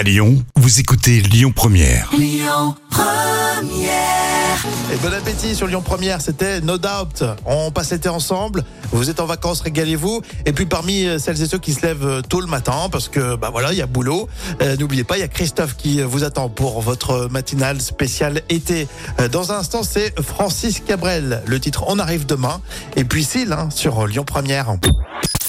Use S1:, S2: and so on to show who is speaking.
S1: À Lyon, vous écoutez Lyon Première.
S2: Et bon appétit sur Lyon Première, c'était No Doubt. On passe l'été ensemble, vous êtes en vacances, régalez-vous. Et puis parmi euh, celles et ceux qui se lèvent euh, tôt le matin, parce que bah voilà, il y a boulot, euh, n'oubliez pas, il y a Christophe qui vous attend pour votre matinale spéciale été. Euh, Dans un instant, c'est Francis Cabrel, le titre On arrive demain. Et puis Syl, hein, sur Lyon Première.